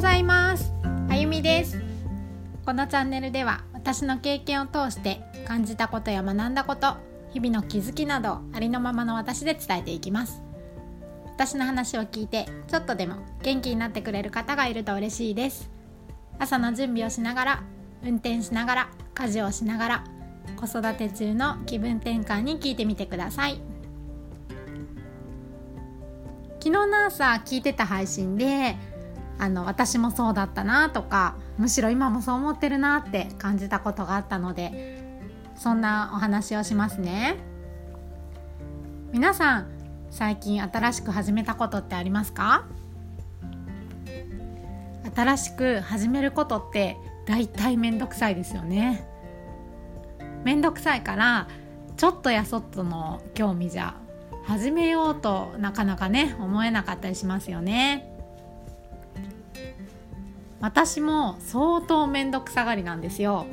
ございます。あゆみです。このチャンネルでは私の経験を通して感じたことや学んだこと日々の気づきなどありのままの私で伝えていきます。私の話を聞いてちょっとでも元気になってくれる方がいると嬉しいです。朝の準備をしながら運転しながら家事をしながら子育て中の気分転換に聞いてみてください。昨日の朝聞いてた配信であの私もそうだったなとかむしろ今もそう思ってるなって感じたことがあったのでそんなお話をしますね。皆さん最近新しく始めたことってありますか？新しく始めることって大体めんどくさいですよね。めんどくさいからちょっとやそっとの興味じゃ始めようとなかなかね思えなかったりしますよね。私も相当めんどくさがりなんですよ。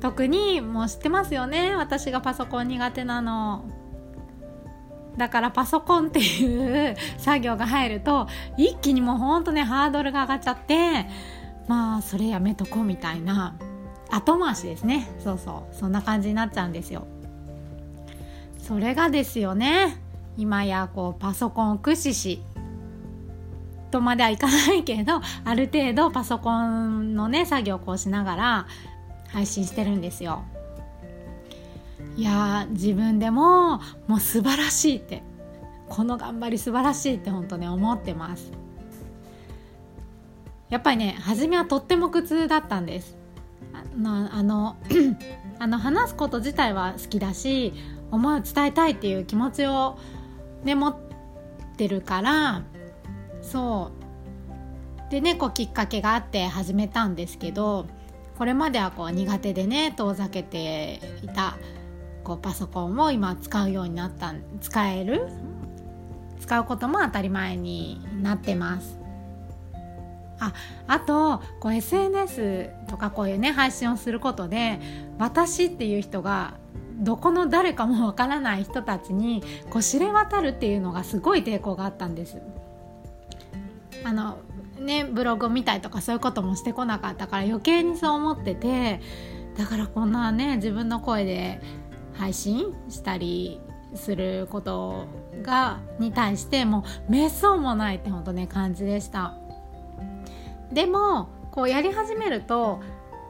特にもう知ってますよね。私がパソコン苦手なの。だからパソコンっていう作業が入ると一気にもうほんとねハードルが上がっちゃってまあそれやめとこうみたいな後回しですね。そうそう。そんな感じになっちゃうんですよ。それがですよね。今やこうパソコンを駆使しとまではいかないけど ある程度パソコンのね作業をこうしながら配信してるんですよ。いや自分でももう素晴らしいってこの頑張り素晴らしいって本当ね思ってます。やっぱりね初めはとっても苦痛だったんです。あのあの あの話すこと自体は好きだし思いを伝えたいっていう気持ちをね持ってるからそう。でねこうきっかけがあって始めたんですけどこれまではこう苦手でね遠ざけていたこうパソコンを今使うようになった使える使うことも当たり前になってます。ああとこう SNS とかこういうね配信をすることで私っていう人がどこの誰かもわからない人たちにこう知れ渡るっていうのがすごい抵抗があったんです。あのねブログを見たりとかそういうこともしてこなかったから余計にそう思っててだからこんなね自分の声で配信したりすることがに対してもうめっそうもないって本当ね感じでした。でもこうやり始めると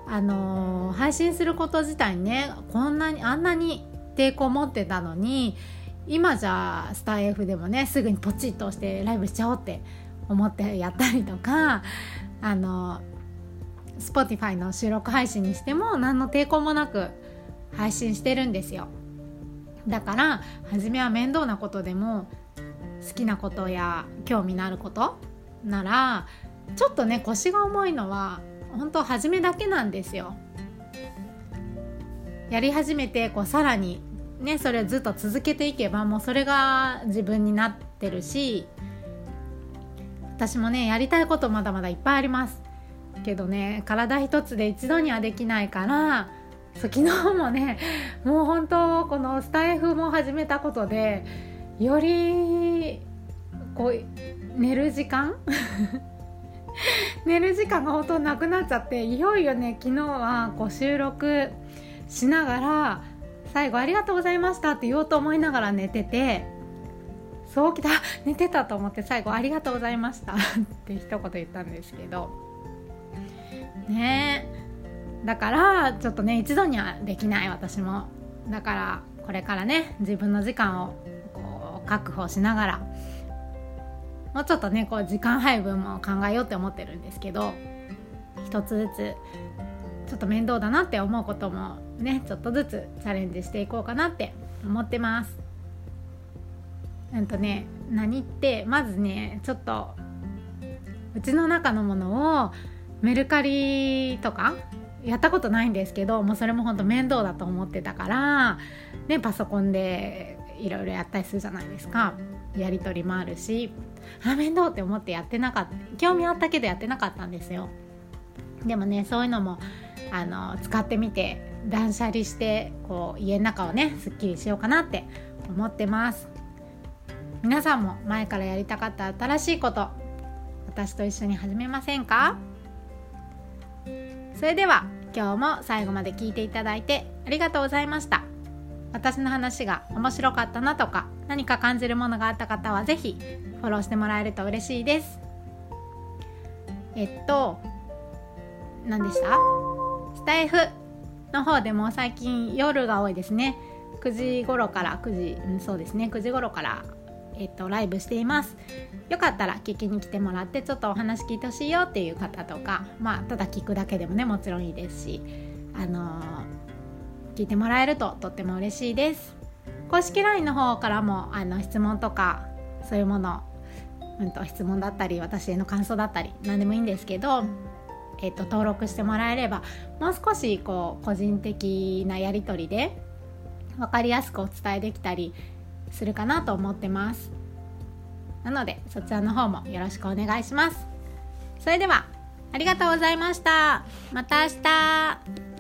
あのー、配信すること自体にねこんなにあんなに抵抗持ってたのに今じゃスター F でもねすぐにポチッとしてライブしちゃおうって思ってやったりとかあの Spotify の収録配信にしても何の抵抗もなく配信してるんですよ。だから初めは面倒なことでも好きなことや興味のあることならちょっとね腰が重いのは本当初めだけなんですよ。やり始めてこうさらにねそれをずっと続けていけばもうそれが自分になってるし私もねやりたいことまだまだいっぱいあります。けどね体一つで一度にはできないからそう昨日もね もう本当このスタイフも始めたことでよりこう寝る時間？寝る時間が本当なくなっちゃっていよいよね昨日はこう収録しながら最後「ありがとうございました」って言おうと思いながら寝ててそうきた寝てたと思って最後「ありがとうございました」って一言言ったんですけど。ね。だからちょっとね一度にはできない私も。だからこれからね自分の時間をこう確保しながら。もうちょっとねこう時間配分も考えようって思ってるんですけど。一つずつちょっと面倒だなって思うこともねちょっとずつチャレンジしていこうかなって思ってます。うんとね何ってまずねちょっとうちの中のものをメルカリとかやったことないんですけどもうそれも本当面倒だと思ってたから、ね、パソコンでいろいろやったりするじゃないですか。やり取りもあるしあ面倒って思ってやってなかった興味あったけどやってなかったんですよ。でもねそういうのもあの使ってみて断捨離してこう家の中をねすっきりしようかなって思ってます。皆さんも前からやりたかった新しいこと私と一緒に始めませんか？それでは今日も最後まで聞いていただいてありがとうございました。私の話が面白かったなとか何か感じるものがあった方は是非フォローしてもらえると嬉しいです。えっと何でした？スタイフの方でも最近夜が多いですね。9時頃から9時、うん、そうですね。9時頃からえっと、ライブしています。よかったら聞きに来てもらってちょっとお話聞いてほしいよっていう方とかまあただ聞くだけでもねもちろんいいですしあのー、聞いてもらえるととっても嬉しいです。公式 LINE の方からもあの質問とかそういうもの、うんと、質問だったり私への感想だったり何でもいいんですけどえっと、登録してもらえればもう少しこう個人的なやり取りで分かりやすくお伝えできたりするかなと思ってます。なのでそちらの方もよろしくお願いします。それではありがとうございました。また明日。